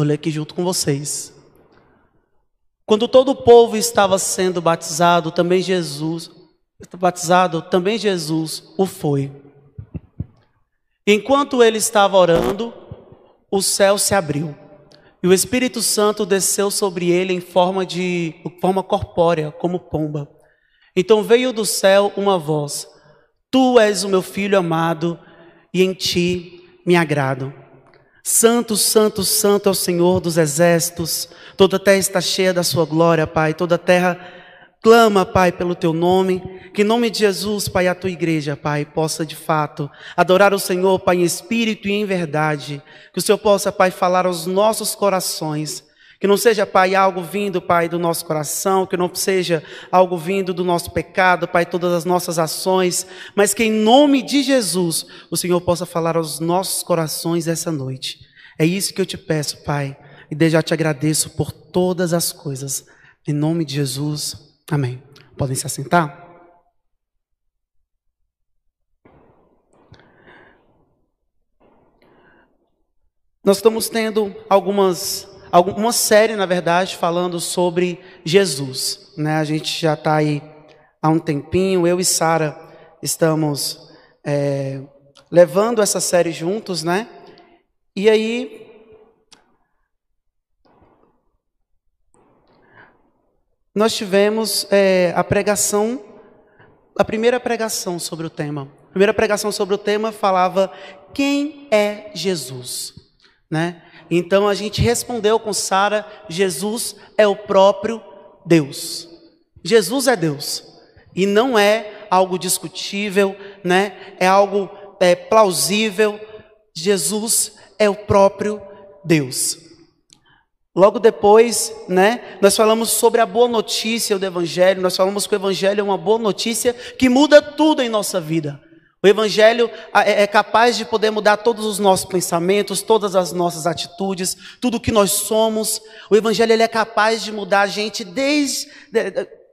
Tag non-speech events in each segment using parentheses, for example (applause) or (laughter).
Vou ler aqui junto com vocês. Quando todo o povo estava sendo batizado, também Jesus, batizado, também Jesus o foi. Enquanto ele estava orando, o céu se abriu e o Espírito Santo desceu sobre ele em forma de forma corpórea, como pomba. Então veio do céu uma voz: Tu és o meu filho amado, e em ti me agrado. Santo, santo, santo é o Senhor dos exércitos. Toda a terra está cheia da sua glória, Pai. Toda a terra clama, Pai, pelo teu nome. Que em nome de Jesus, Pai, a tua igreja, Pai, possa de fato adorar o Senhor, Pai, em espírito e em verdade. Que o Senhor possa, Pai, falar aos nossos corações. Que não seja, Pai, algo vindo, Pai, do nosso coração, que não seja algo vindo do nosso pecado, Pai, todas as nossas ações, mas que em nome de Jesus o Senhor possa falar aos nossos corações essa noite. É isso que eu te peço, Pai, e desde já te agradeço por todas as coisas. Em nome de Jesus, amém. Podem se assentar? Nós estamos tendo algumas uma série, na verdade, falando sobre Jesus. Né? A gente já está aí há um tempinho, eu e Sara estamos é, levando essa série juntos, né? E aí. Nós tivemos é, a pregação, a primeira pregação sobre o tema. A primeira pregação sobre o tema falava quem é Jesus, né? Então a gente respondeu com Sara: Jesus é o próprio Deus. Jesus é Deus. E não é algo discutível, né? É algo é, plausível. Jesus é o próprio Deus. Logo depois, né, nós falamos sobre a boa notícia do Evangelho, nós falamos que o Evangelho é uma boa notícia que muda tudo em nossa vida. O Evangelho é, é capaz de poder mudar todos os nossos pensamentos, todas as nossas atitudes, tudo o que nós somos. O Evangelho ele é capaz de mudar a gente desde.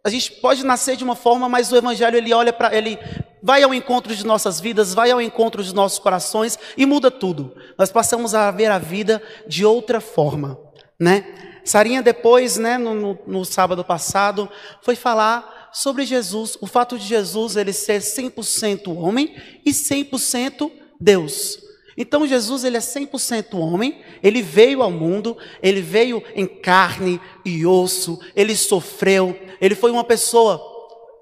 A gente pode nascer de uma forma, mas o Evangelho ele olha para. ele vai ao encontro de nossas vidas, vai ao encontro de nossos corações e muda tudo. Nós passamos a ver a vida de outra forma, né? Sarinha depois, né, no, no, no sábado passado, foi falar sobre Jesus, o fato de Jesus ele ser 100% homem e 100% Deus. Então Jesus ele é 100% homem, ele veio ao mundo, ele veio em carne e osso, ele sofreu, ele foi uma pessoa,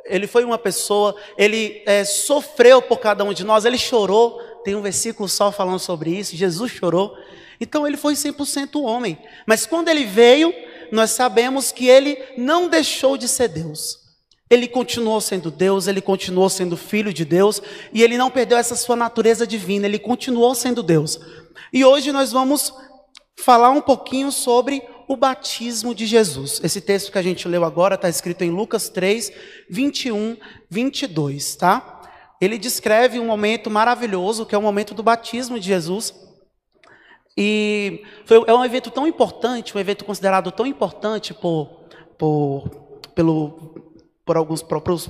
ele foi uma pessoa, ele é, sofreu por cada um de nós, ele chorou, tem um versículo só falando sobre isso, Jesus chorou, então ele foi 100% homem, mas quando ele veio, nós sabemos que ele não deixou de ser Deus. Ele continuou sendo Deus, ele continuou sendo filho de Deus, e ele não perdeu essa sua natureza divina, ele continuou sendo Deus. E hoje nós vamos falar um pouquinho sobre o batismo de Jesus. Esse texto que a gente leu agora está escrito em Lucas 3, 21, 22, tá? Ele descreve um momento maravilhoso, que é o momento do batismo de Jesus. E foi, é um evento tão importante, um evento considerado tão importante por, por, pelo por alguns próprios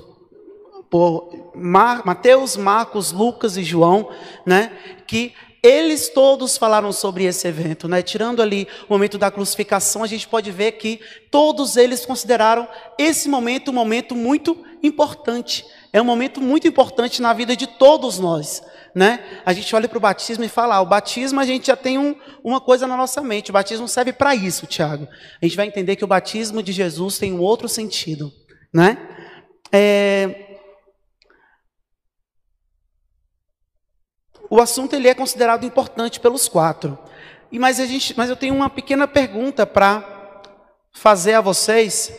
por Mar, Mateus, Marcos, Lucas e João, né, que eles todos falaram sobre esse evento, né? Tirando ali o momento da crucificação, a gente pode ver que todos eles consideraram esse momento um momento muito importante. É um momento muito importante na vida de todos nós, né? A gente olha para o batismo e fala, ah, o batismo a gente já tem um, uma coisa na nossa mente. O batismo serve para isso, Tiago. A gente vai entender que o batismo de Jesus tem um outro sentido né? É... O assunto ele é considerado importante pelos quatro. E mas a gente, mas eu tenho uma pequena pergunta para fazer a vocês,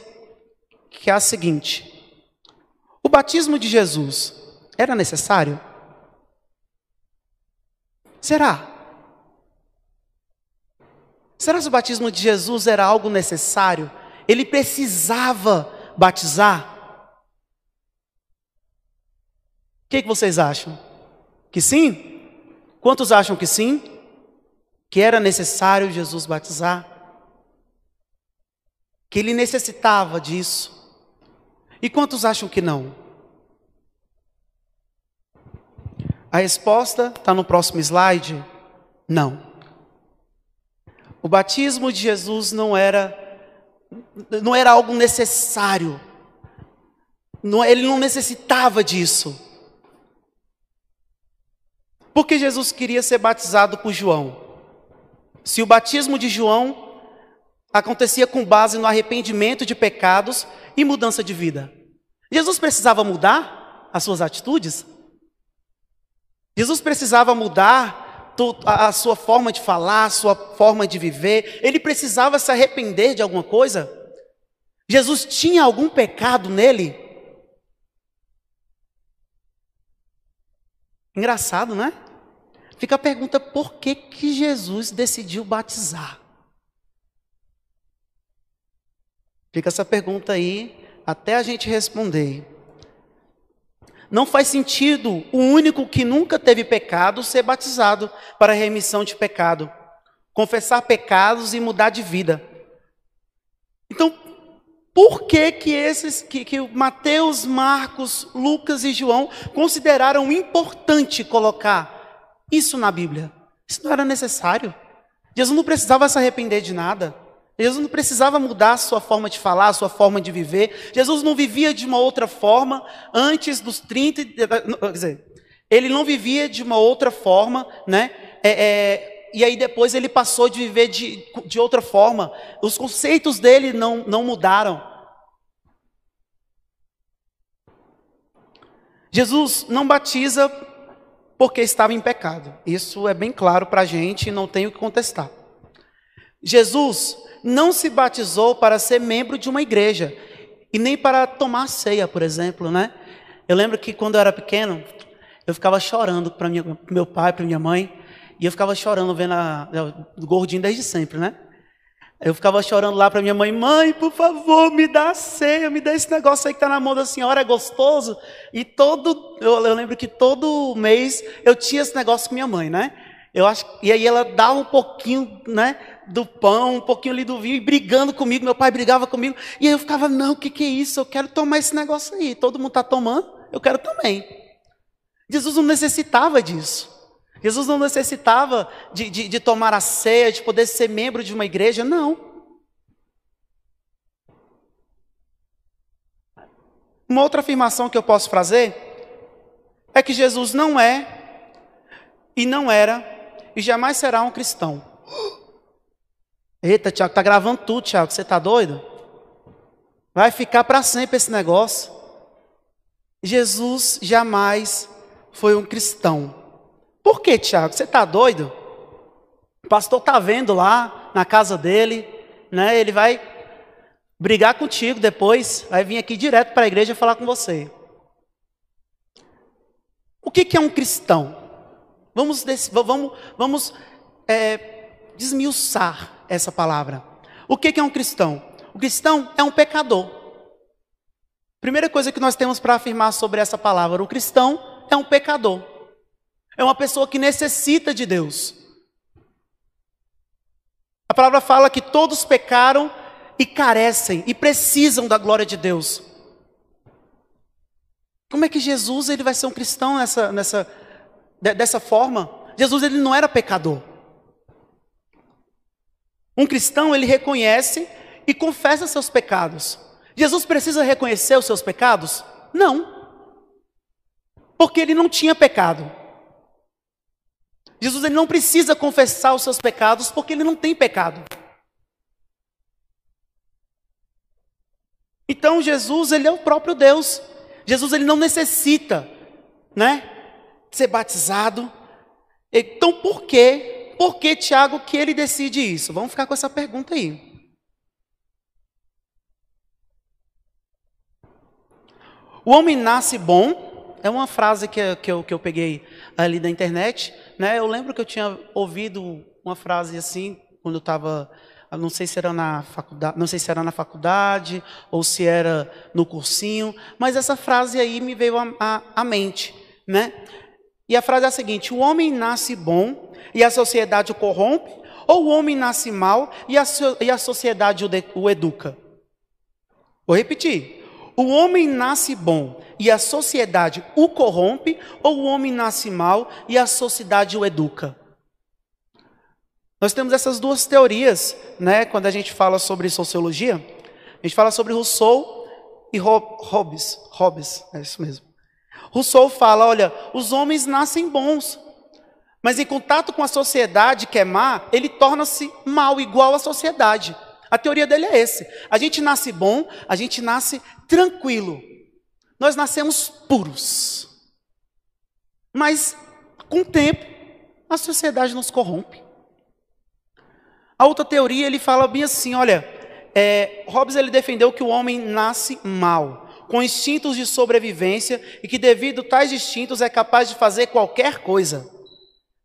que é a seguinte: o batismo de Jesus era necessário? Será? Será que o batismo de Jesus era algo necessário? Ele precisava batizar? O que, que vocês acham? Que sim? Quantos acham que sim? Que era necessário Jesus batizar? Que ele necessitava disso? E quantos acham que não? A resposta está no próximo slide? Não. O batismo de Jesus não era não era algo necessário. Não, ele não necessitava disso. Porque Jesus queria ser batizado por João. Se o batismo de João acontecia com base no arrependimento de pecados e mudança de vida. Jesus precisava mudar as suas atitudes? Jesus precisava mudar a sua forma de falar, a sua forma de viver, ele precisava se arrepender de alguma coisa? Jesus tinha algum pecado nele? Engraçado, né? Fica a pergunta: por que, que Jesus decidiu batizar? Fica essa pergunta aí até a gente responder. Não faz sentido o único que nunca teve pecado ser batizado para remissão de pecado, confessar pecados e mudar de vida. Então, por que que esses que, que Mateus, Marcos, Lucas e João consideraram importante colocar isso na Bíblia? Isso não era necessário. Jesus não precisava se arrepender de nada. Jesus não precisava mudar a sua forma de falar, a sua forma de viver. Jesus não vivia de uma outra forma antes dos 30. Quer dizer, ele não vivia de uma outra forma, né? É, é, e aí depois ele passou de viver de, de outra forma. Os conceitos dele não, não mudaram. Jesus não batiza porque estava em pecado. Isso é bem claro para a gente e não tenho que contestar. Jesus não se batizou para ser membro de uma igreja e nem para tomar ceia, por exemplo, né? Eu lembro que quando eu era pequeno, eu ficava chorando para meu pai, para minha mãe, e eu ficava chorando vendo a, o gordinho desde sempre, né? Eu ficava chorando lá para minha mãe, mãe, por favor, me dá a ceia, me dá esse negócio aí que está na mão da senhora, é gostoso. E todo, eu, eu lembro que todo mês eu tinha esse negócio com minha mãe, né? Eu acho, e aí ela dava um pouquinho, né, do pão, um pouquinho ali do vinho, e brigando comigo, meu pai brigava comigo, e aí eu ficava, não, o que, que é isso? Eu quero tomar esse negócio aí, todo mundo está tomando, eu quero também. Jesus não necessitava disso. Jesus não necessitava de, de, de tomar a ceia, de poder ser membro de uma igreja, não. Uma outra afirmação que eu posso fazer é que Jesus não é e não era e jamais será um cristão. Eita, Tiago, tá gravando tudo, Tiago. Você tá doido? Vai ficar para sempre esse negócio. Jesus jamais foi um cristão. Por que, Tiago? Você tá doido? O pastor tá vendo lá na casa dele, né? Ele vai brigar contigo depois, vai vir aqui direto para a igreja falar com você. O que, que é um cristão? Vamos, vamos, vamos é, desmiuçar essa palavra. O que é um cristão? O cristão é um pecador. Primeira coisa que nós temos para afirmar sobre essa palavra: o cristão é um pecador. É uma pessoa que necessita de Deus. A palavra fala que todos pecaram e carecem e precisam da glória de Deus. Como é que Jesus ele vai ser um cristão nessa, nessa, dessa forma. Jesus ele não era pecador. Um cristão ele reconhece e confessa seus pecados. Jesus precisa reconhecer os seus pecados? Não. Porque ele não tinha pecado. Jesus ele não precisa confessar os seus pecados porque ele não tem pecado. Então Jesus ele é o próprio Deus. Jesus ele não necessita, né, ser batizado. Então, por que, por que, Tiago, que ele decide isso? Vamos ficar com essa pergunta aí. O homem nasce bom, é uma frase que, que, eu, que eu peguei ali da internet. Né? Eu lembro que eu tinha ouvido uma frase assim, quando eu estava não sei se era na faculdade, não sei se era na faculdade ou se era no cursinho, mas essa frase aí me veio à mente, né? E a frase é a seguinte: o homem nasce bom e a sociedade o corrompe, ou o homem nasce mal e a, e a sociedade o, o educa? Vou repetir: o homem nasce bom e a sociedade o corrompe, ou o homem nasce mal e a sociedade o educa? Nós temos essas duas teorias, né? Quando a gente fala sobre sociologia, a gente fala sobre Rousseau e Hobbes. Hobbes, é isso mesmo. Rousseau fala: olha, os homens nascem bons, mas em contato com a sociedade que é má, ele torna-se mal, igual à sociedade. A teoria dele é esse. A gente nasce bom, a gente nasce tranquilo. Nós nascemos puros. Mas, com o tempo, a sociedade nos corrompe. A outra teoria, ele fala bem assim, olha, é, Hobbes ele defendeu que o homem nasce mal, com instintos de sobrevivência e que devido a tais instintos é capaz de fazer qualquer coisa.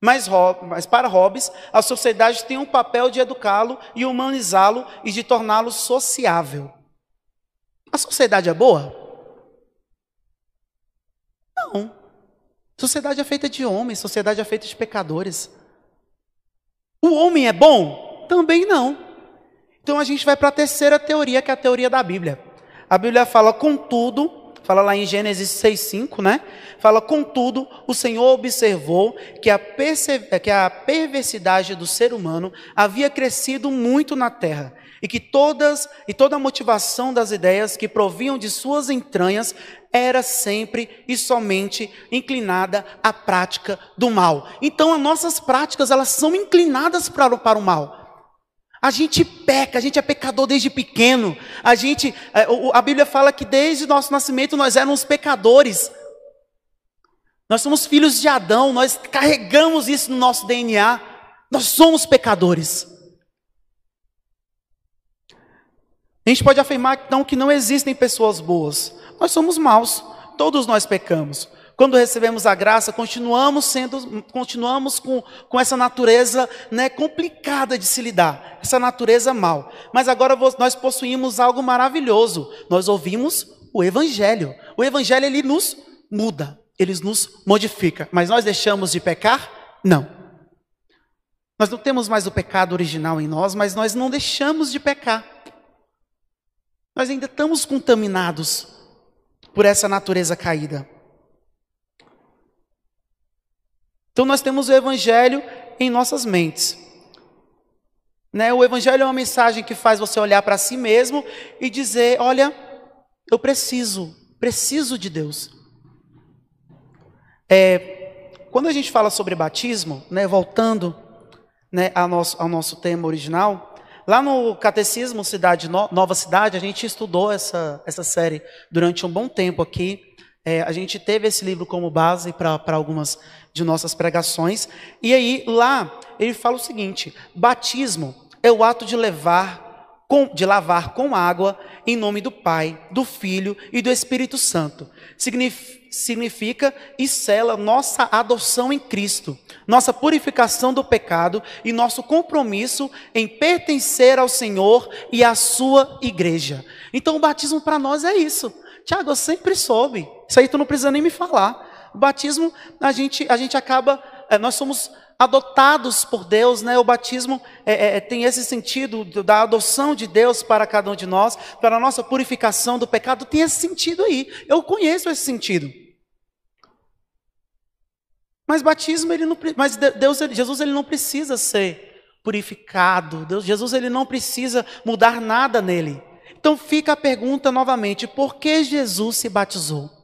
Mas, mas para Hobbes, a sociedade tem um papel de educá-lo e humanizá-lo e de torná-lo sociável. A sociedade é boa? Não. Sociedade é feita de homens, sociedade é feita de pecadores. O homem é bom? Também não. Então a gente vai para a terceira teoria, que é a teoria da Bíblia. A Bíblia fala, contudo, fala lá em Gênesis 6,5, né? Fala, contudo, o Senhor observou que a, que a perversidade do ser humano havia crescido muito na terra e que todas e toda a motivação das ideias que provinham de suas entranhas era sempre e somente inclinada à prática do mal. Então, as nossas práticas elas são inclinadas para, para o mal. A gente peca, a gente é pecador desde pequeno. A gente, é, a Bíblia fala que desde nosso nascimento nós éramos pecadores. Nós somos filhos de Adão, nós carregamos isso no nosso DNA. Nós somos pecadores. A gente pode afirmar então que não existem pessoas boas. Nós somos maus. Todos nós pecamos. Quando recebemos a graça, continuamos sendo, continuamos com, com essa natureza né, complicada de se lidar, essa natureza mal. Mas agora nós possuímos algo maravilhoso. Nós ouvimos o Evangelho. O Evangelho ele nos muda, ele nos modifica. Mas nós deixamos de pecar? Não. Nós não temos mais o pecado original em nós, mas nós não deixamos de pecar. Nós ainda estamos contaminados por essa natureza caída. Então nós temos o Evangelho em nossas mentes. Né? O Evangelho é uma mensagem que faz você olhar para si mesmo e dizer: olha, eu preciso, preciso de Deus. É, quando a gente fala sobre batismo, né, voltando né, ao, nosso, ao nosso tema original, lá no Catecismo Cidade Nova Cidade, a gente estudou essa, essa série durante um bom tempo aqui. É, a gente teve esse livro como base para algumas de nossas pregações. E aí, lá, ele fala o seguinte: batismo é o ato de levar, com, de lavar com água em nome do Pai, do Filho e do Espírito Santo. significa e sela nossa adoção em Cristo, nossa purificação do pecado e nosso compromisso em pertencer ao Senhor e à sua igreja. Então, o batismo para nós é isso. Tiago, eu sempre soube. Isso aí tu não precisa nem me falar. O batismo, a gente, a gente acaba, é, nós somos adotados por Deus, né? O batismo é, é, tem esse sentido da adoção de Deus para cada um de nós, para a nossa purificação do pecado, tem esse sentido aí. Eu conheço esse sentido. Mas batismo ele não, mas Deus, Jesus ele não precisa ser purificado. Deus, Jesus ele não precisa mudar nada nele. Então fica a pergunta novamente: por que Jesus se batizou?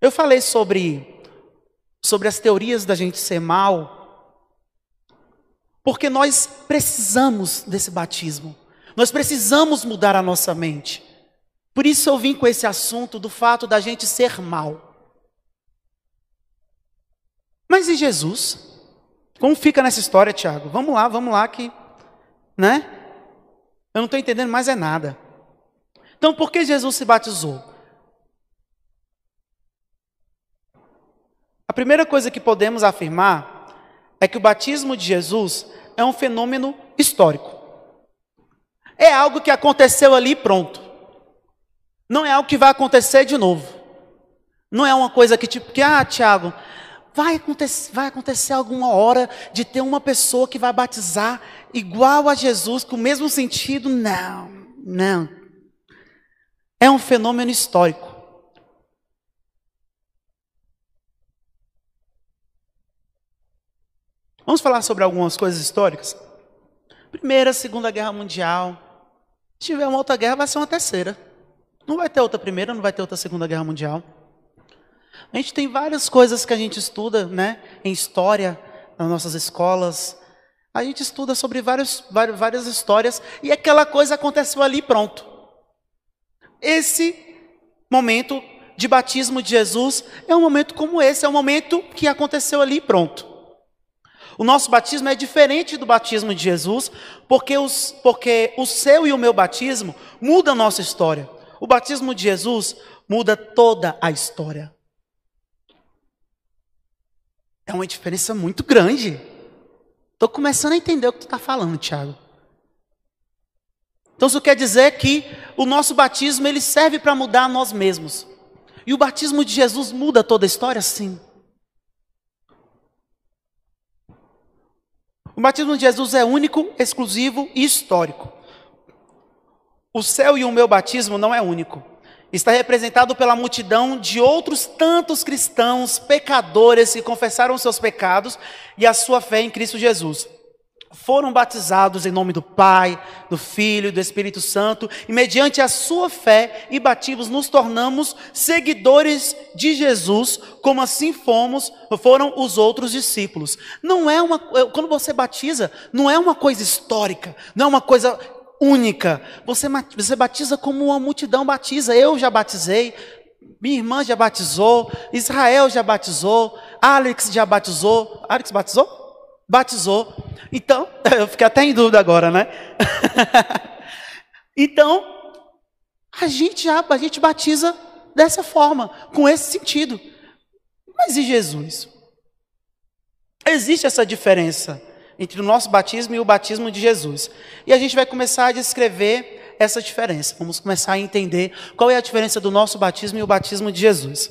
Eu falei sobre, sobre as teorias da gente ser mal, porque nós precisamos desse batismo, nós precisamos mudar a nossa mente. Por isso eu vim com esse assunto do fato da gente ser mal. Mas e Jesus? Como fica nessa história, Tiago? Vamos lá, vamos lá que, né? Eu não estou entendendo mais é nada. Então, por que Jesus se batizou? A primeira coisa que podemos afirmar é que o batismo de Jesus é um fenômeno histórico. É algo que aconteceu ali pronto. Não é algo que vai acontecer de novo. Não é uma coisa que tipo que ah, Tiago, vai acontecer, vai acontecer alguma hora de ter uma pessoa que vai batizar igual a Jesus, com o mesmo sentido? Não, não. É um fenômeno histórico. Vamos falar sobre algumas coisas históricas? Primeira, Segunda Guerra Mundial. Se tiver uma outra guerra, vai ser uma terceira. Não vai ter outra primeira, não vai ter outra Segunda Guerra Mundial. A gente tem várias coisas que a gente estuda, né, em história, nas nossas escolas. A gente estuda sobre vários, várias histórias e aquela coisa aconteceu ali pronto. Esse momento de batismo de Jesus é um momento como esse, é um momento que aconteceu ali pronto. O nosso batismo é diferente do batismo de Jesus, porque, os, porque o seu e o meu batismo muda a nossa história. O batismo de Jesus muda toda a história. É uma diferença muito grande. Estou começando a entender o que tu está falando, Tiago. Então isso quer dizer que o nosso batismo ele serve para mudar nós mesmos. E o batismo de Jesus muda toda a história? Sim. O batismo de Jesus é único, exclusivo e histórico. O seu e o meu batismo não é único. Está representado pela multidão de outros tantos cristãos pecadores que confessaram seus pecados e a sua fé em Cristo Jesus foram batizados em nome do Pai, do Filho e do Espírito Santo, e mediante a sua fé e batismos nos tornamos seguidores de Jesus, como assim fomos, foram os outros discípulos. Não é uma quando você batiza, não é uma coisa histórica, não é uma coisa única. Você você batiza como uma multidão batiza. Eu já batizei, minha irmã já batizou, Israel já batizou, Alex já batizou. Alex batizou? Batizou. Então, (laughs) eu fiquei até em dúvida agora, né? (laughs) então, a gente já, a gente batiza dessa forma, com esse sentido. Mas e Jesus? Existe essa diferença entre o nosso batismo e o batismo de Jesus. E a gente vai começar a descrever essa diferença. Vamos começar a entender qual é a diferença do nosso batismo e o batismo de Jesus.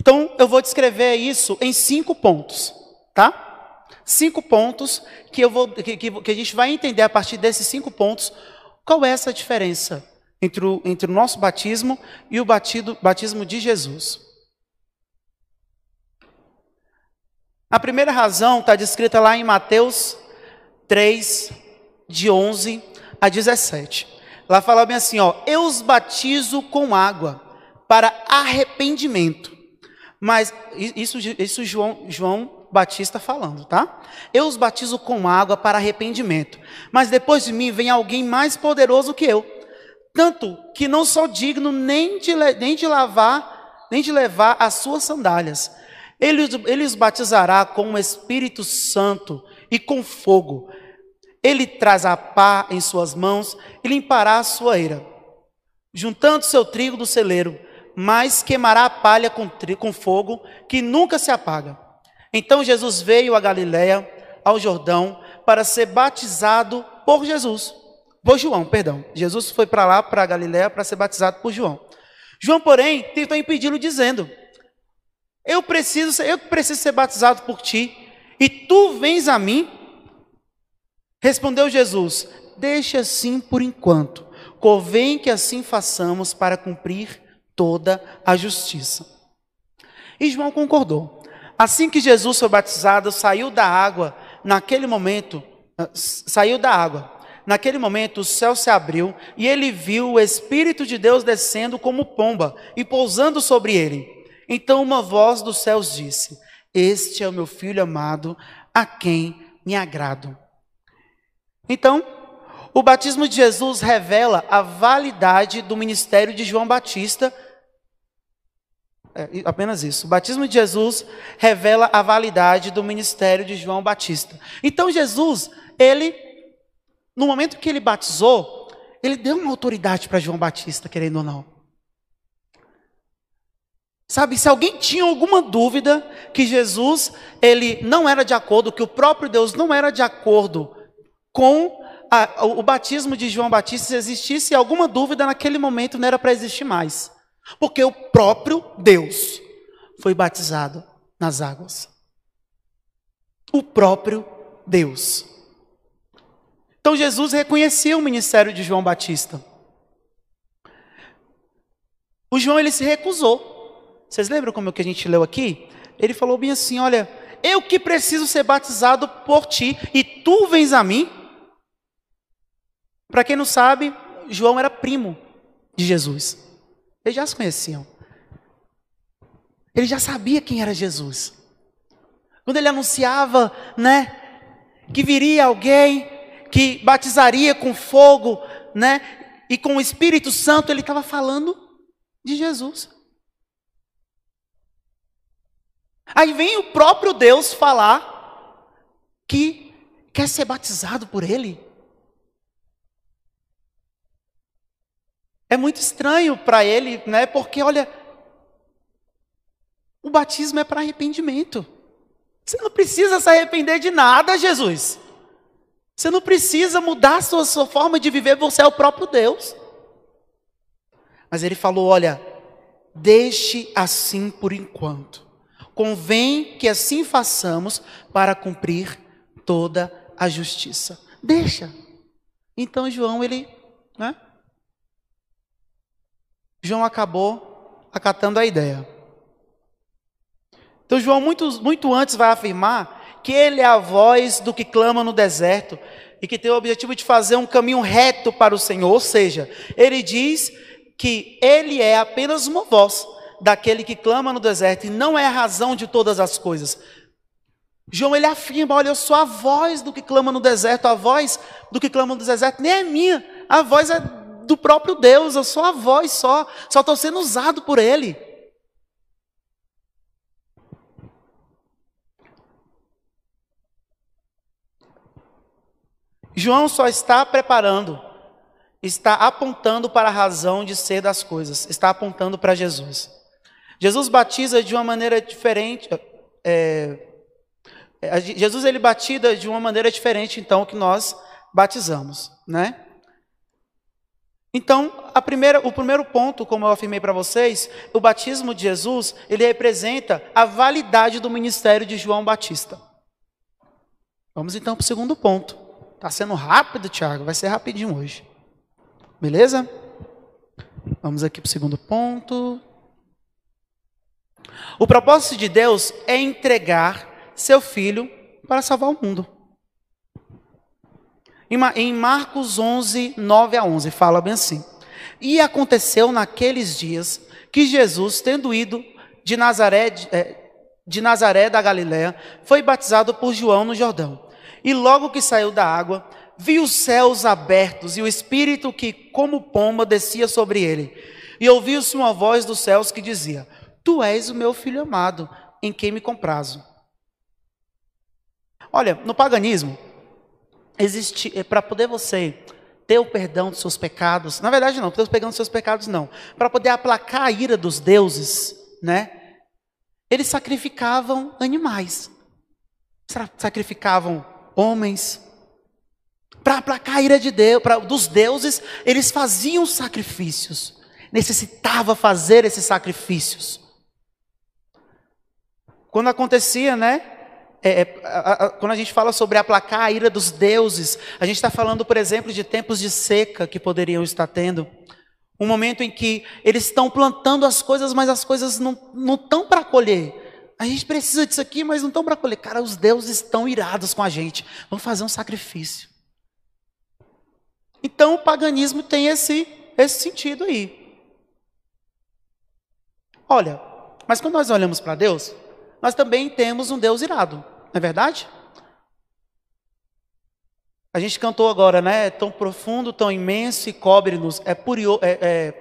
Então, eu vou descrever isso em cinco pontos, tá? Cinco pontos que, eu vou, que, que, a gente vai entender a partir desses cinco pontos qual é essa diferença entre o, entre o nosso batismo e o batido, batismo de Jesus. A primeira razão está descrita lá em Mateus 3, de 11 a 17. Lá fala bem assim, ó, eu os batizo com água para arrependimento. Mas isso, isso João, João Batista falando, tá? Eu os batizo com água para arrependimento, mas depois de mim vem alguém mais poderoso que eu, tanto que não sou digno nem de, nem de lavar, nem de levar as suas sandálias. Ele, ele os batizará com o Espírito Santo e com fogo. Ele traz a pá em suas mãos e limpará a sua eira, juntando seu trigo do celeiro, mas queimará a palha com, com fogo que nunca se apaga. Então Jesus veio a Galiléia, ao Jordão, para ser batizado por Jesus. Por João, perdão. Jesus foi para lá, para a Galiléia, para ser batizado por João. João, porém, tentou impedi-lo, dizendo: Eu preciso, eu preciso ser batizado por ti, e tu vens a mim? Respondeu Jesus: Deixa assim por enquanto. Convém que assim façamos para cumprir toda a justiça. E João concordou. Assim que Jesus foi batizado, saiu da água, naquele momento, ah, saiu da água. Naquele momento o céu se abriu e ele viu o Espírito de Deus descendo como pomba e pousando sobre ele. Então uma voz dos céus disse: Este é o meu filho amado, a quem me agrado. Então, o batismo de Jesus revela a validade do ministério de João Batista é, apenas isso. O batismo de Jesus revela a validade do ministério de João Batista. Então Jesus, ele, no momento que ele batizou, ele deu uma autoridade para João Batista, querendo ou não. Sabe, se alguém tinha alguma dúvida que Jesus, ele não era de acordo, que o próprio Deus não era de acordo com a, o batismo de João Batista, se existisse alguma dúvida naquele momento, não era para existir mais. Porque o próprio Deus foi batizado nas águas. O próprio Deus. Então Jesus reconhecia o ministério de João Batista. O João ele se recusou. Vocês lembram como que a gente leu aqui? Ele falou bem assim: olha, eu que preciso ser batizado por ti e tu vens a mim? Para quem não sabe, João era primo de Jesus. Eles já se conheciam. Ele já sabia quem era Jesus. Quando ele anunciava, né, que viria alguém que batizaria com fogo, né, e com o Espírito Santo, ele estava falando de Jesus. Aí vem o próprio Deus falar que quer ser batizado por ele. É muito estranho para ele, né? Porque olha, o batismo é para arrependimento. Você não precisa se arrepender de nada, Jesus. Você não precisa mudar sua, sua forma de viver, você é o próprio Deus. Mas ele falou: olha, deixe assim por enquanto. Convém que assim façamos para cumprir toda a justiça. Deixa. Então João, ele, né? João acabou acatando a ideia. Então, João, muito, muito antes, vai afirmar que ele é a voz do que clama no deserto e que tem o objetivo de fazer um caminho reto para o Senhor. Ou seja, ele diz que ele é apenas uma voz daquele que clama no deserto e não é a razão de todas as coisas. João ele afirma: Olha, eu sou a voz do que clama no deserto, a voz do que clama no deserto nem é minha, a voz é do próprio Deus, eu sou a voz só, só estou sendo usado por Ele. João só está preparando, está apontando para a razão de ser das coisas, está apontando para Jesus. Jesus batiza de uma maneira diferente. É, é, Jesus ele batiza de uma maneira diferente, então, que nós batizamos, né? Então, primeira, o primeiro ponto, como eu afirmei para vocês, o batismo de Jesus, ele representa a validade do ministério de João Batista. Vamos então para o segundo ponto. Está sendo rápido, Tiago, vai ser rapidinho hoje. Beleza? Vamos aqui para o segundo ponto. O propósito de Deus é entregar seu filho para salvar o mundo. Em Marcos 11, 9 a 11, fala bem assim: E aconteceu naqueles dias que Jesus, tendo ido de Nazaré, é, de Nazaré da Galiléia, foi batizado por João no Jordão. E logo que saiu da água, viu os céus abertos e o Espírito que, como pomba, descia sobre ele. E ouviu-se uma voz dos céus que dizia: Tu és o meu filho amado, em quem me comprazo. Olha, no paganismo, existe eh, para poder você ter o perdão dos seus pecados, na verdade não, ter o perdão dos seus pecados não, para poder aplacar a ira dos deuses, né? Eles sacrificavam animais, sacrificavam homens. Para aplacar a ira de Deus, pra, dos deuses, eles faziam sacrifícios. Necessitava fazer esses sacrifícios. Quando acontecia, né? É, é, a, a, quando a gente fala sobre aplacar a ira dos deuses, a gente está falando, por exemplo, de tempos de seca que poderiam estar tendo. Um momento em que eles estão plantando as coisas, mas as coisas não estão para colher. A gente precisa disso aqui, mas não estão para colher. Cara, os deuses estão irados com a gente. Vamos fazer um sacrifício. Então o paganismo tem esse, esse sentido aí. Olha, mas quando nós olhamos para Deus, nós também temos um Deus irado, não é verdade? A gente cantou agora, né? É tão profundo, tão imenso e cobre-nos. É, é, é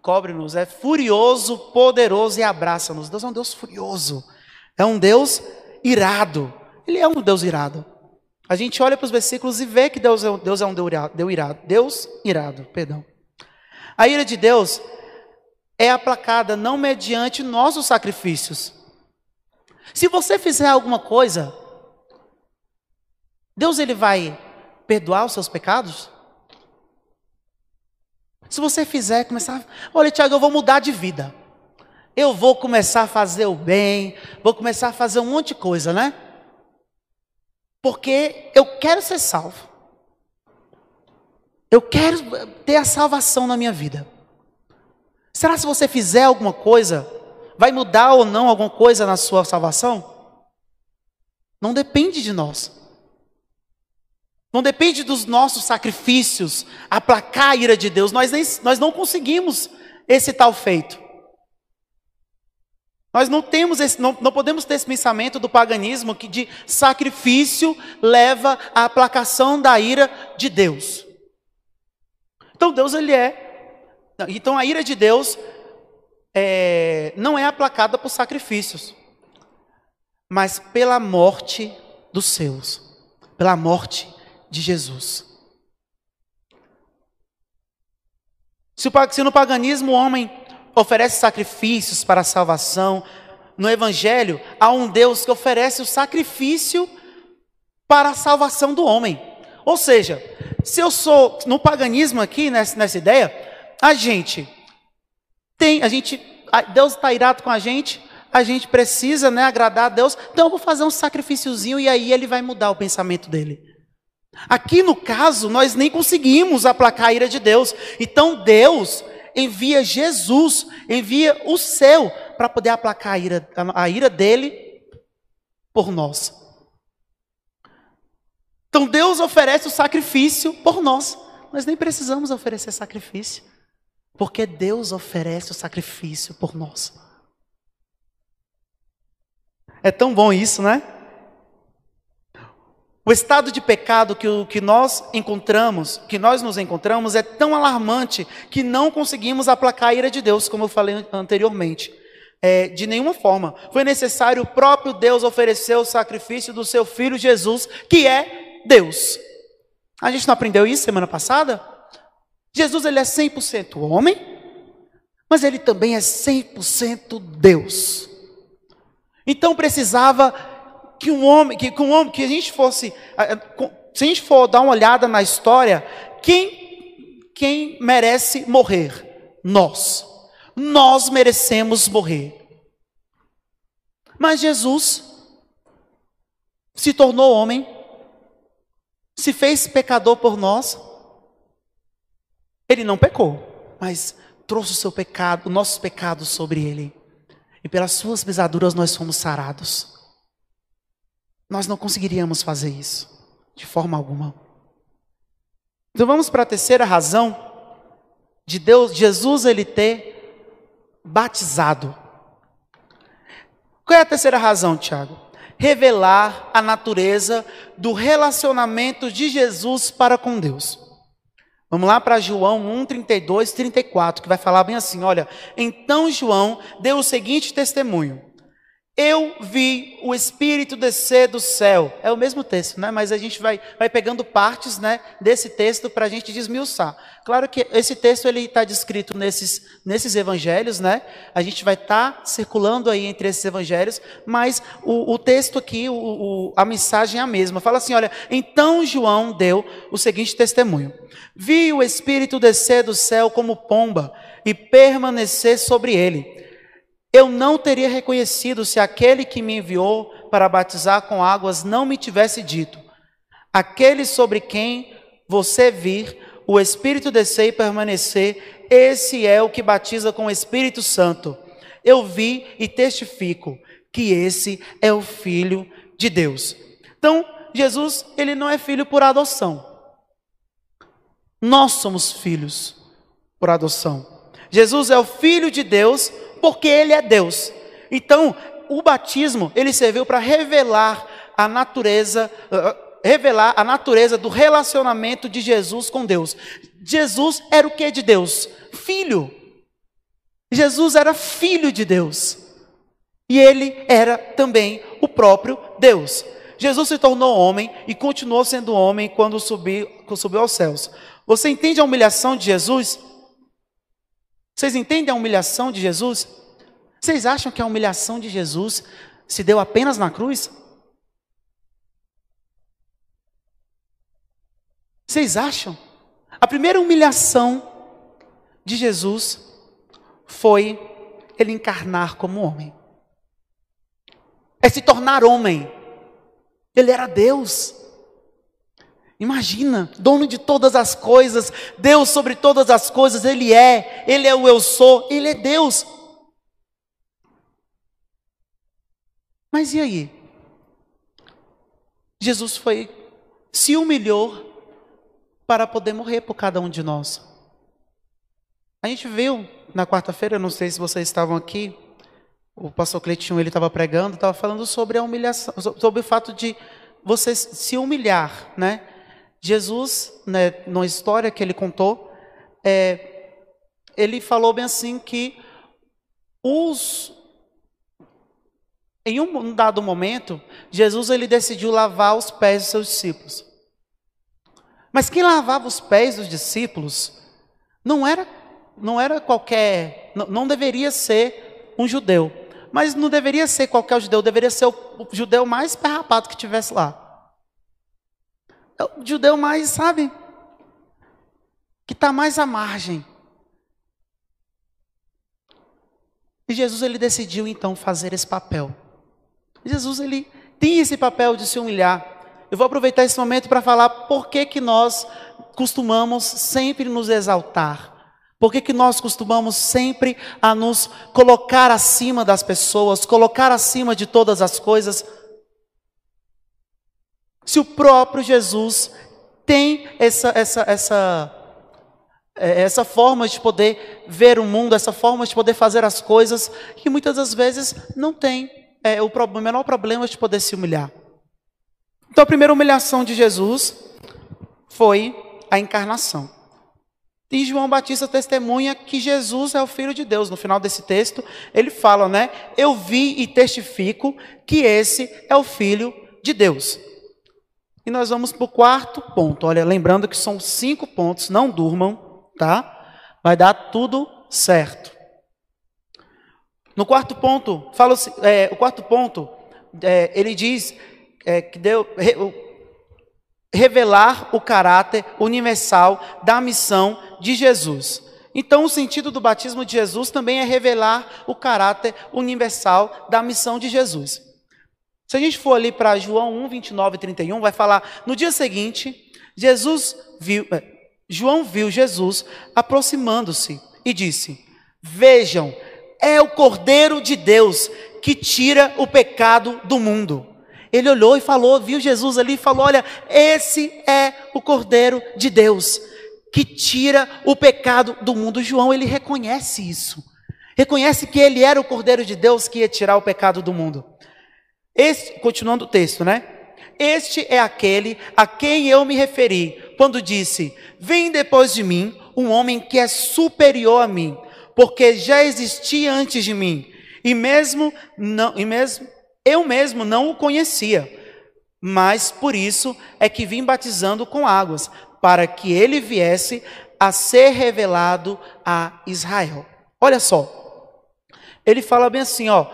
cobre-nos, é furioso, poderoso e abraça-nos. Deus é um Deus furioso, é um Deus irado. Ele é um Deus irado. A gente olha para os versículos e vê que Deus é, Deus é um Deus irado, Deus irado, perdão. A ira de Deus é aplacada não mediante nossos sacrifícios. Se você fizer alguma coisa, Deus ele vai perdoar os seus pecados? Se você fizer, começar, olha, Tiago, eu vou mudar de vida. Eu vou começar a fazer o bem, vou começar a fazer um monte de coisa, né? Porque eu quero ser salvo. Eu quero ter a salvação na minha vida. Será que se você fizer alguma coisa, vai mudar ou não alguma coisa na sua salvação? Não depende de nós. Não depende dos nossos sacrifícios aplacar a ira de Deus. Nós, nem, nós não conseguimos esse tal feito. Nós não temos esse, não, não podemos ter esse pensamento do paganismo que de sacrifício leva à aplacação da ira de Deus. Então Deus ele é. Então a ira de Deus é, não é aplacada por sacrifícios, mas pela morte dos seus, pela morte de Jesus. Se no paganismo o homem oferece sacrifícios para a salvação, no Evangelho há um Deus que oferece o sacrifício para a salvação do homem. Ou seja, se eu sou no paganismo aqui nessa, nessa ideia, a gente tem, a gente, Deus está irado com a gente, a gente precisa, né, agradar a Deus. Então eu vou fazer um sacrifíciozinho e aí ele vai mudar o pensamento dele. Aqui no caso, nós nem conseguimos aplacar a ira de Deus. Então Deus envia Jesus, envia o céu para poder aplacar a ira, a ira dele por nós. Então Deus oferece o sacrifício por nós. Nós nem precisamos oferecer sacrifício, porque Deus oferece o sacrifício por nós. É tão bom isso, né? O estado de pecado que, que nós encontramos, que nós nos encontramos, é tão alarmante que não conseguimos aplacar a ira de Deus, como eu falei anteriormente. É, de nenhuma forma. Foi necessário o próprio Deus oferecer o sacrifício do seu filho Jesus, que é Deus. A gente não aprendeu isso semana passada? Jesus ele é 100% homem, mas ele também é 100% Deus. Então precisava que um homem, que, que um homem, que a gente fosse, se a gente for dar uma olhada na história, quem, quem merece morrer? Nós. Nós merecemos morrer. Mas Jesus se tornou homem, se fez pecador por nós. Ele não pecou, mas trouxe o seu pecado, o nosso pecado sobre ele. E pelas suas pisaduras nós fomos sarados. Nós não conseguiríamos fazer isso, de forma alguma. Então vamos para a terceira razão de Deus, Jesus ele ter batizado. Qual é a terceira razão, Tiago? Revelar a natureza do relacionamento de Jesus para com Deus. Vamos lá para João 1, 32, 34, que vai falar bem assim: olha, então João deu o seguinte testemunho. Eu vi o Espírito descer do céu. É o mesmo texto, né? Mas a gente vai, vai pegando partes né, desse texto para a gente desmiuçar. Claro que esse texto ele está descrito nesses, nesses evangelhos, né? A gente vai estar tá circulando aí entre esses evangelhos, mas o, o texto aqui, o, o, a mensagem é a mesma. Fala assim: olha, então João deu o seguinte testemunho: Vi o Espírito descer do céu como pomba e permanecer sobre ele. Eu não teria reconhecido se aquele que me enviou para batizar com águas não me tivesse dito: Aquele sobre quem você vir o Espírito descer e permanecer, esse é o que batiza com o Espírito Santo. Eu vi e testifico que esse é o Filho de Deus. Então, Jesus, ele não é filho por adoção. Nós somos filhos por adoção. Jesus é o Filho de Deus porque ele é Deus. Então, o batismo, ele serviu para revelar a natureza, uh, revelar a natureza do relacionamento de Jesus com Deus. Jesus era o que de Deus? Filho. Jesus era filho de Deus. E ele era também o próprio Deus. Jesus se tornou homem e continuou sendo homem quando subiu, subiu aos céus. Você entende a humilhação de Jesus? Vocês entendem a humilhação de Jesus? Vocês acham que a humilhação de Jesus se deu apenas na cruz? Vocês acham? A primeira humilhação de Jesus foi ele encarnar como homem. É se tornar homem. Ele era Deus. Imagina, dono de todas as coisas, Deus sobre todas as coisas, Ele é, Ele é o eu sou, Ele é Deus. Mas e aí? Jesus foi, se humilhou para poder morrer por cada um de nós. A gente viu na quarta-feira, não sei se vocês estavam aqui, o pastor Cleitinho ele estava pregando, estava falando sobre a humilhação, sobre o fato de você se humilhar, né? Jesus, né, história que ele contou, é, ele falou bem assim que os em um dado momento, Jesus ele decidiu lavar os pés dos seus discípulos. Mas quem lavava os pés dos discípulos não era não era qualquer, não, não deveria ser um judeu. Mas não deveria ser qualquer judeu, deveria ser o, o judeu mais perrapado que tivesse lá. É o judeu mais, sabe? Que está mais à margem. E Jesus ele decidiu então fazer esse papel. Jesus ele tem esse papel de se humilhar. Eu vou aproveitar esse momento para falar por que, que nós costumamos sempre nos exaltar. Por que, que nós costumamos sempre a nos colocar acima das pessoas, colocar acima de todas as coisas? Se o próprio Jesus tem essa, essa, essa, é, essa forma de poder ver o mundo, essa forma de poder fazer as coisas, que muitas das vezes não tem é, o, o menor problema de poder se humilhar. Então, a primeira humilhação de Jesus foi a encarnação. E João Batista testemunha que Jesus é o Filho de Deus. No final desse texto, ele fala, né? Eu vi e testifico que esse é o Filho de Deus. E nós vamos para o quarto ponto. Olha, lembrando que são cinco pontos, não durmam, tá? Vai dar tudo certo. No quarto ponto, fala, é, o quarto ponto, é, ele diz é, que deu, revelar o caráter universal da missão de Jesus. Então, o sentido do batismo de Jesus também é revelar o caráter universal da missão de Jesus. Se a gente for ali para João 1, 29 e 31, vai falar: no dia seguinte, Jesus viu, é, João viu Jesus aproximando-se e disse: Vejam, é o Cordeiro de Deus que tira o pecado do mundo. Ele olhou e falou, viu Jesus ali e falou: Olha, esse é o Cordeiro de Deus que tira o pecado do mundo. João, ele reconhece isso. Reconhece que ele era o Cordeiro de Deus que ia tirar o pecado do mundo. Este, continuando o texto, né? Este é aquele a quem eu me referi quando disse: Vem depois de mim um homem que é superior a mim, porque já existia antes de mim, e mesmo não, e mesmo eu mesmo não o conhecia, mas por isso é que vim batizando com águas, para que ele viesse a ser revelado a Israel. Olha só, ele fala bem assim: ó,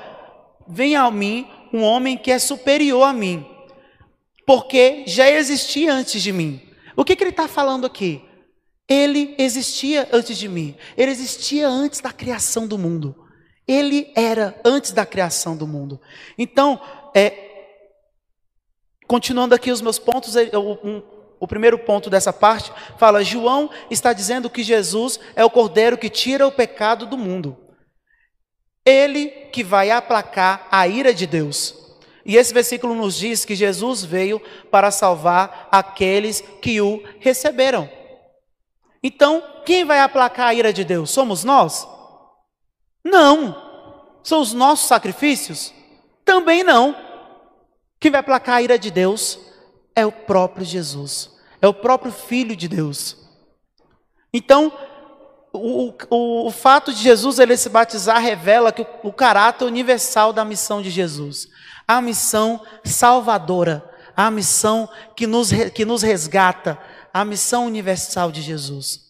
vem a mim um homem que é superior a mim, porque já existia antes de mim. O que, que ele está falando aqui? Ele existia antes de mim, ele existia antes da criação do mundo. Ele era antes da criação do mundo. Então, é, continuando aqui os meus pontos, é, um, o primeiro ponto dessa parte fala: João está dizendo que Jesus é o cordeiro que tira o pecado do mundo. Ele que vai aplacar a ira de Deus. E esse versículo nos diz que Jesus veio para salvar aqueles que o receberam. Então, quem vai aplacar a ira de Deus? Somos nós? Não. São os nossos sacrifícios? Também não. Quem vai aplacar a ira de Deus é o próprio Jesus, é o próprio Filho de Deus. Então, o, o, o fato de Jesus ele se batizar revela que o, o caráter universal da missão de Jesus, a missão salvadora, a missão que nos, que nos resgata, a missão universal de Jesus.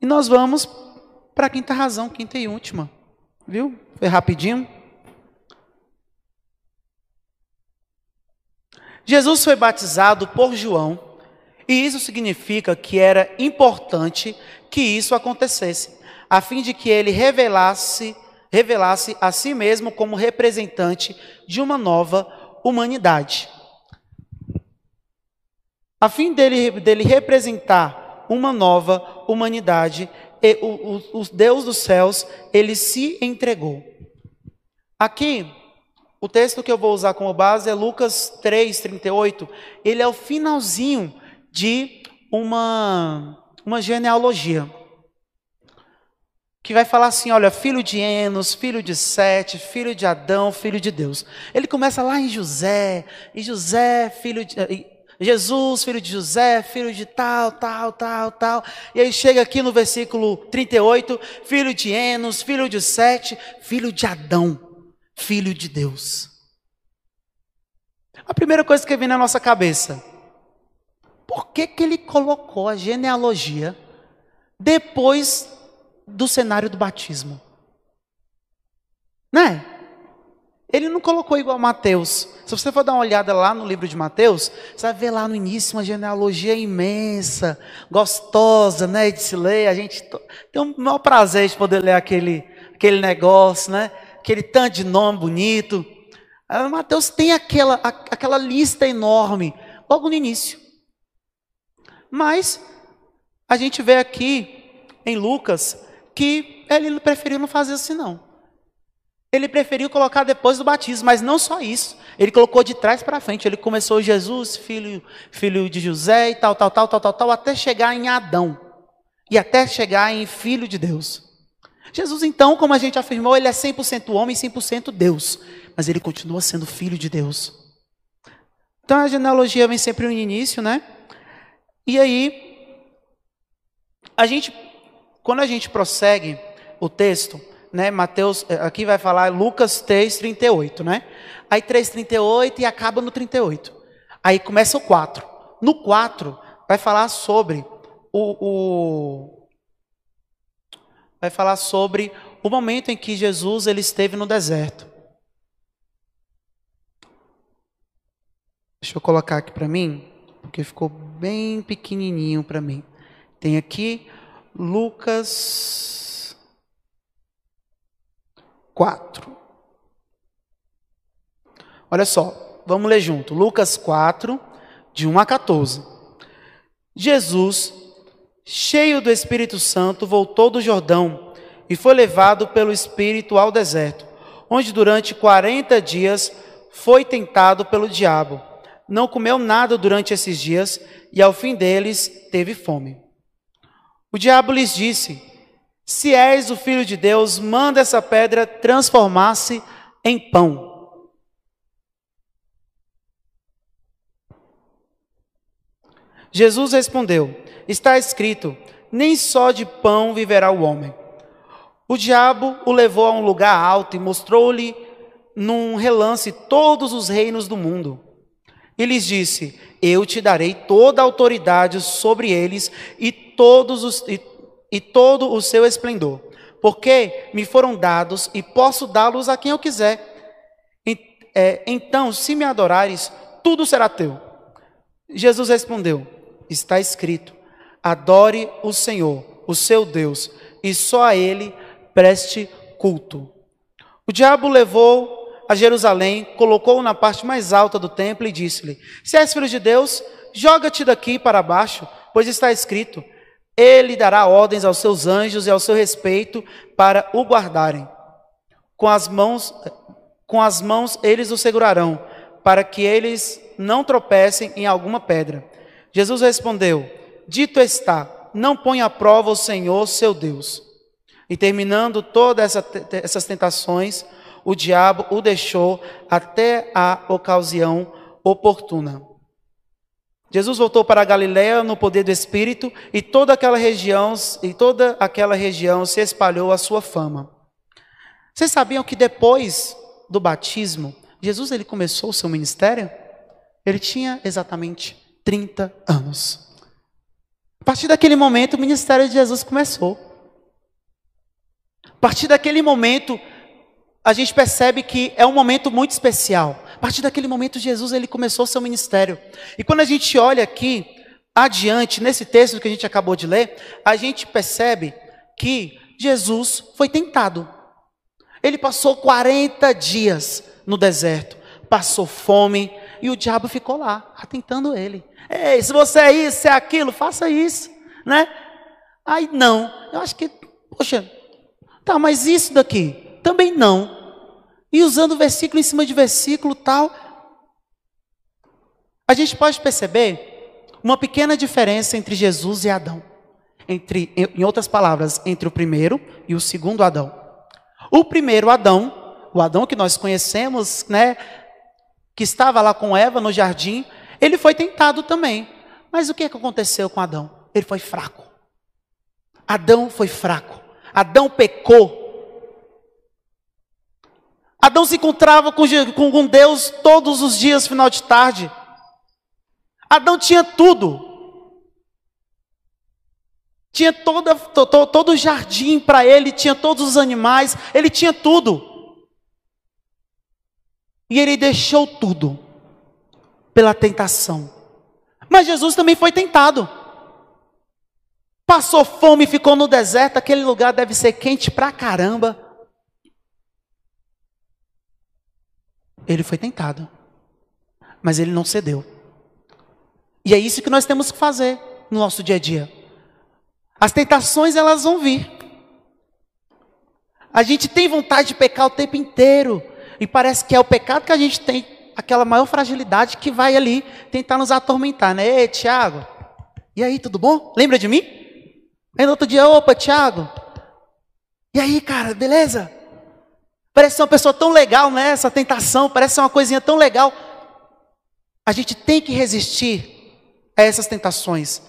E nós vamos para a quinta razão, quinta e última. Viu? Foi rapidinho. Jesus foi batizado por João, e isso significa que era importante que isso acontecesse, a fim de que ele revelasse, revelasse a si mesmo como representante de uma nova humanidade. A fim dele, dele representar uma nova humanidade, o, o, o Deus dos céus, ele se entregou. Aqui, o texto que eu vou usar como base é Lucas 3, 38. Ele é o finalzinho de uma, uma genealogia. Que vai falar assim: olha, filho de Enos, filho de Sete, filho de Adão, filho de Deus. Ele começa lá em José, e José, filho de. Jesus, filho de José, filho de tal, tal, tal, tal. E aí chega aqui no versículo 38, filho de Enos, filho de Sete, filho de Adão filho de Deus. A primeira coisa que vem na nossa cabeça, por que, que ele colocou a genealogia depois do cenário do batismo? Né? Ele não colocou igual Mateus. Se você for dar uma olhada lá no livro de Mateus, você vai ver lá no início uma genealogia imensa, gostosa, né, de se ler. A gente tem o maior prazer de poder ler aquele, aquele negócio, né? aquele tanto de nome bonito. Ah, Mateus tem aquela, aquela lista enorme, logo no início. Mas a gente vê aqui em Lucas que ele preferiu não fazer assim não. Ele preferiu colocar depois do batismo, mas não só isso. Ele colocou de trás para frente. Ele começou Jesus, filho, filho de José e tal, tal, tal, tal, tal, tal, até chegar em Adão. E até chegar em filho de Deus. Jesus, então, como a gente afirmou, ele é 100% homem e 100% Deus, mas ele continua sendo filho de Deus. Então a genealogia vem sempre no início, né? E aí, a gente, quando a gente prossegue o texto, né? Mateus, eh, aqui vai falar Lucas 3, 38, né? Aí 3, 38 e acaba no 38. Aí começa o 4. No 4, vai falar sobre o, o vai falar sobre o momento em que Jesus ele esteve no deserto. Deixa eu colocar aqui para mim, porque ficou bem pequenininho para mim. Tem aqui Lucas 4. Olha só, vamos ler junto. Lucas 4, de 1 a 14. Jesus cheio do Espírito Santo, voltou do Jordão e foi levado pelo Espírito ao deserto, onde durante quarenta dias foi tentado pelo diabo. Não comeu nada durante esses dias e ao fim deles teve fome. O diabo lhes disse: Se és o filho de Deus, manda essa pedra transformar-se em pão. Jesus respondeu: está escrito: nem só de pão viverá o homem. O diabo o levou a um lugar alto e mostrou-lhe num relance todos os reinos do mundo. E lhes disse: Eu te darei toda a autoridade sobre eles e, todos os, e, e todo o seu esplendor, porque me foram dados e posso dá-los a quem eu quiser. E, é, então, se me adorares, tudo será teu. Jesus respondeu: Está escrito: Adore o Senhor, o seu Deus, e só a Ele preste culto. O diabo levou a Jerusalém, colocou-o na parte mais alta do templo e disse-lhe: Se és filho de Deus, joga-te daqui para baixo, pois está escrito: Ele dará ordens aos seus anjos e ao seu respeito para o guardarem. Com as mãos, com as mãos eles o segurarão, para que eles não tropecem em alguma pedra. Jesus respondeu: dito está: não põe à prova o Senhor, seu Deus. E terminando todas essa, essas tentações, o diabo o deixou até a ocasião oportuna. Jesus voltou para a Galiléia no poder do Espírito e toda aquela região e toda aquela região se espalhou a sua fama. Vocês sabiam que depois do batismo, Jesus ele começou o seu ministério? Ele tinha exatamente 30 anos. A partir daquele momento, o ministério de Jesus começou. A partir daquele momento, a gente percebe que é um momento muito especial. A partir daquele momento, Jesus ele começou seu ministério. E quando a gente olha aqui adiante, nesse texto que a gente acabou de ler, a gente percebe que Jesus foi tentado. Ele passou 40 dias no deserto, passou fome, e o diabo ficou lá, atentando ele. Ei, se você é isso, é aquilo, faça isso, né? Aí não, eu acho que, poxa, tá, mas isso daqui, também não. E usando versículo em cima de versículo tal. A gente pode perceber uma pequena diferença entre Jesus e Adão. Entre, em outras palavras, entre o primeiro e o segundo Adão. O primeiro Adão, o Adão que nós conhecemos, né, que estava lá com Eva no jardim, ele foi tentado também. Mas o que, é que aconteceu com Adão? Ele foi fraco. Adão foi fraco. Adão pecou. Adão se encontrava com, com Deus todos os dias, final de tarde. Adão tinha tudo. Tinha toda, to, to, todo o jardim para ele, tinha todos os animais, ele tinha tudo. E ele deixou tudo pela tentação. Mas Jesus também foi tentado. Passou fome, ficou no deserto, aquele lugar deve ser quente pra caramba. Ele foi tentado, mas ele não cedeu. E é isso que nós temos que fazer no nosso dia a dia. As tentações elas vão vir. A gente tem vontade de pecar o tempo inteiro e parece que é o pecado que a gente tem aquela maior fragilidade que vai ali tentar nos atormentar, né? Ei, Tiago, e aí, tudo bom? Lembra de mim? Aí no outro dia, opa, Tiago, e aí, cara, beleza? Parece ser uma pessoa tão legal, né? Essa tentação, parece ser uma coisinha tão legal. A gente tem que resistir a essas tentações,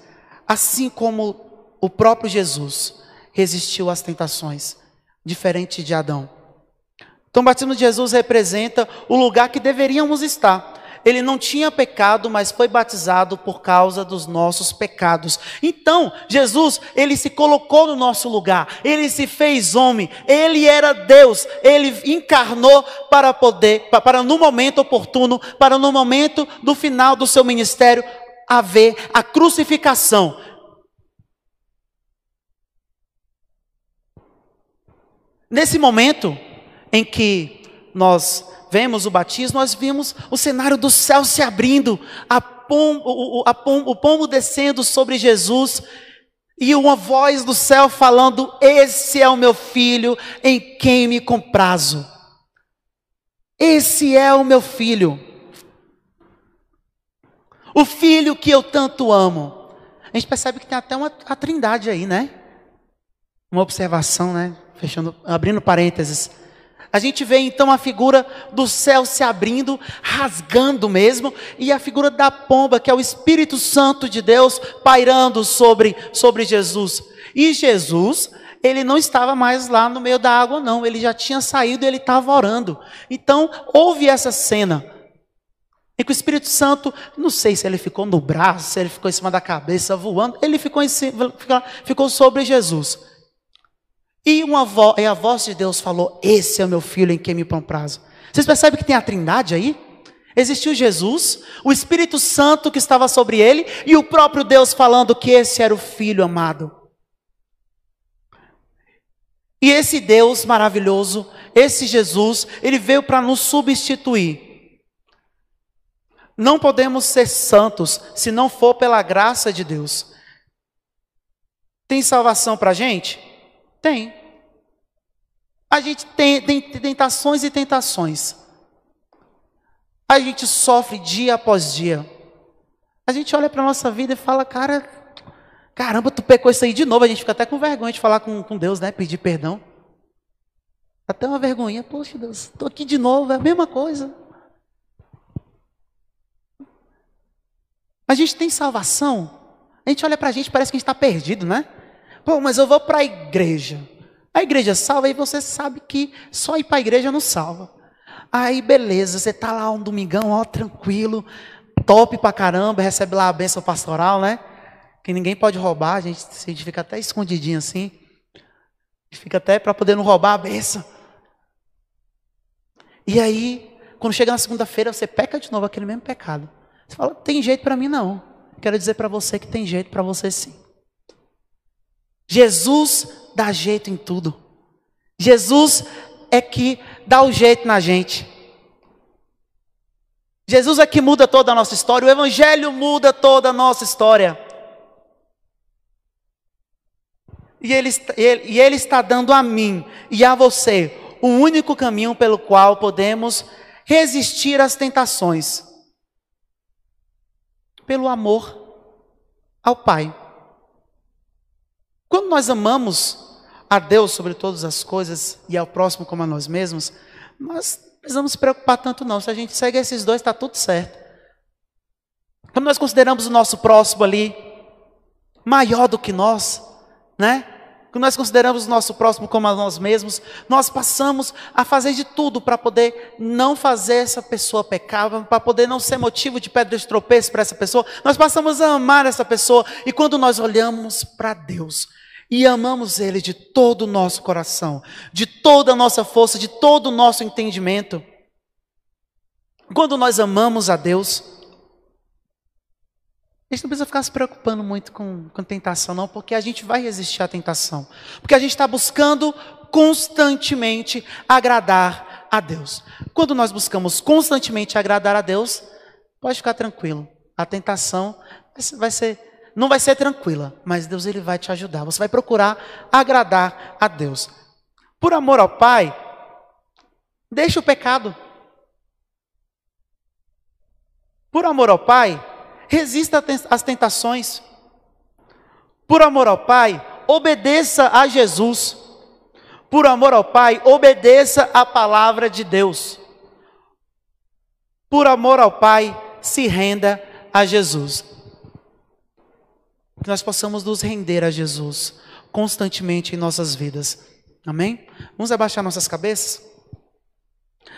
assim como o próprio Jesus resistiu às tentações, diferente de Adão. Então, o batismo de Jesus representa o lugar que deveríamos estar. Ele não tinha pecado, mas foi batizado por causa dos nossos pecados. Então, Jesus, ele se colocou no nosso lugar, ele se fez homem, ele era Deus, ele encarnou para poder, para no momento oportuno, para no momento do final do seu ministério, haver a crucificação. Nesse momento, em que nós vemos o batismo, nós vimos o cenário do céu se abrindo, a pombo, o, a pombo, o pombo descendo sobre Jesus, e uma voz do céu falando: Esse é o meu filho em quem me comprazo. Esse é o meu filho. O filho que eu tanto amo. A gente percebe que tem até uma a trindade aí, né? Uma observação, né? Fechando, abrindo parênteses. A gente vê então a figura do céu se abrindo, rasgando mesmo, e a figura da pomba, que é o Espírito Santo de Deus pairando sobre, sobre Jesus. E Jesus, ele não estava mais lá no meio da água, não, ele já tinha saído e ele estava orando. Então, houve essa cena. Em que o Espírito Santo, não sei se ele ficou no braço, se ele ficou em cima da cabeça voando, ele ficou, cima, ficou sobre Jesus. E, uma vo e a voz de Deus falou: Esse é o meu filho em quem me prazo. Vocês percebem que tem a trindade aí? Existiu Jesus, o Espírito Santo que estava sobre ele e o próprio Deus falando que esse era o filho amado. E esse Deus maravilhoso, esse Jesus, ele veio para nos substituir. Não podemos ser santos se não for pela graça de Deus. Tem salvação para a gente? Tem. A gente tem, tem tentações e tentações. A gente sofre dia após dia. A gente olha para a nossa vida e fala, cara, caramba, tu pecou isso aí de novo. A gente fica até com vergonha de falar com, com Deus, né? Pedir perdão. Até uma vergonha. Poxa, Deus, estou aqui de novo, é a mesma coisa. A gente tem salvação. A gente olha para a gente parece que a gente está perdido, né? Pô, mas eu vou para a igreja. A igreja salva e você sabe que só ir para a igreja não salva. Aí beleza, você tá lá um domingão, ó, tranquilo, top pra caramba, recebe lá a bênção pastoral, né? Que ninguém pode roubar, a gente, a gente fica até escondidinho assim. Fica até para poder não roubar a bênção. E aí, quando chega na segunda-feira, você peca de novo aquele mesmo pecado. Você fala, tem jeito para mim não. Quero dizer para você que tem jeito para você sim. Jesus dá jeito em tudo. Jesus é que dá o jeito na gente. Jesus é que muda toda a nossa história, o Evangelho muda toda a nossa história. E ele, ele, e ele está dando a mim e a você o único caminho pelo qual podemos resistir às tentações pelo amor ao Pai. Quando nós amamos a Deus sobre todas as coisas e ao próximo como a nós mesmos, nós não precisamos se preocupar tanto não. Se a gente segue esses dois, está tudo certo. Quando nós consideramos o nosso próximo ali maior do que nós, né? Quando nós consideramos o nosso próximo como a nós mesmos, nós passamos a fazer de tudo para poder não fazer essa pessoa pecar, para poder não ser motivo de pedra de tropeço para essa pessoa. Nós passamos a amar essa pessoa. E quando nós olhamos para Deus e amamos Ele de todo o nosso coração, de toda a nossa força, de todo o nosso entendimento, quando nós amamos a Deus, a gente não precisa ficar se preocupando muito com, com tentação, não, porque a gente vai resistir à tentação. Porque a gente está buscando constantemente agradar a Deus. Quando nós buscamos constantemente agradar a Deus, pode ficar tranquilo. A tentação vai ser, não vai ser tranquila, mas Deus ele vai te ajudar. Você vai procurar agradar a Deus. Por amor ao Pai, deixa o pecado. Por amor ao Pai, resista às tentações. Por amor ao Pai, obedeça a Jesus. Por amor ao Pai, obedeça a palavra de Deus. Por amor ao Pai, se renda a Jesus. Que nós possamos nos render a Jesus constantemente em nossas vidas. Amém? Vamos abaixar nossas cabeças?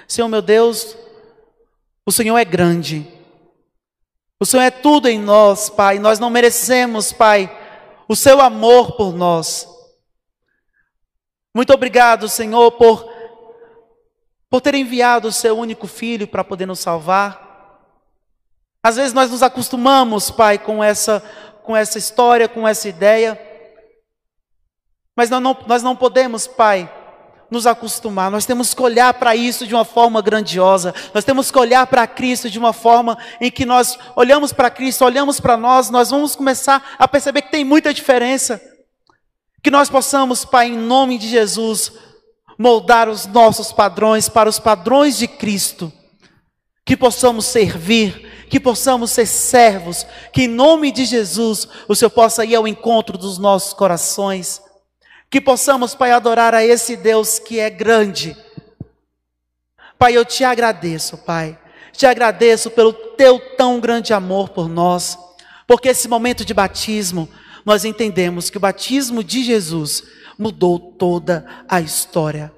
Senhor meu Deus, o Senhor é grande. O Senhor é tudo em nós, Pai. Nós não merecemos, Pai, o seu amor por nós. Muito obrigado, Senhor, por, por ter enviado o seu único filho para poder nos salvar. Às vezes nós nos acostumamos, Pai, com essa, com essa história, com essa ideia. Mas nós não, nós não podemos, Pai, nos acostumar, nós temos que olhar para isso de uma forma grandiosa, nós temos que olhar para Cristo de uma forma em que nós olhamos para Cristo, olhamos para nós, nós vamos começar a perceber que tem muita diferença. Que nós possamos, Pai, em nome de Jesus, moldar os nossos padrões para os padrões de Cristo, que possamos servir, que possamos ser servos, que em nome de Jesus o Senhor possa ir ao encontro dos nossos corações que possamos, Pai, adorar a esse Deus que é grande. Pai, eu te agradeço, Pai. Te agradeço pelo teu tão grande amor por nós. Porque esse momento de batismo, nós entendemos que o batismo de Jesus mudou toda a história.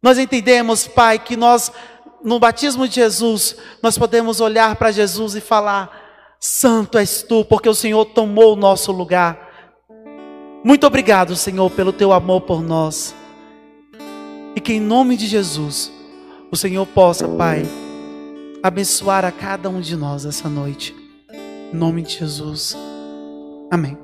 Nós entendemos, Pai, que nós, no batismo de Jesus, nós podemos olhar para Jesus e falar: Santo és tu, porque o Senhor tomou o nosso lugar. Muito obrigado, Senhor, pelo teu amor por nós. E que em nome de Jesus, o Senhor possa, Pai, abençoar a cada um de nós essa noite. Em nome de Jesus. Amém.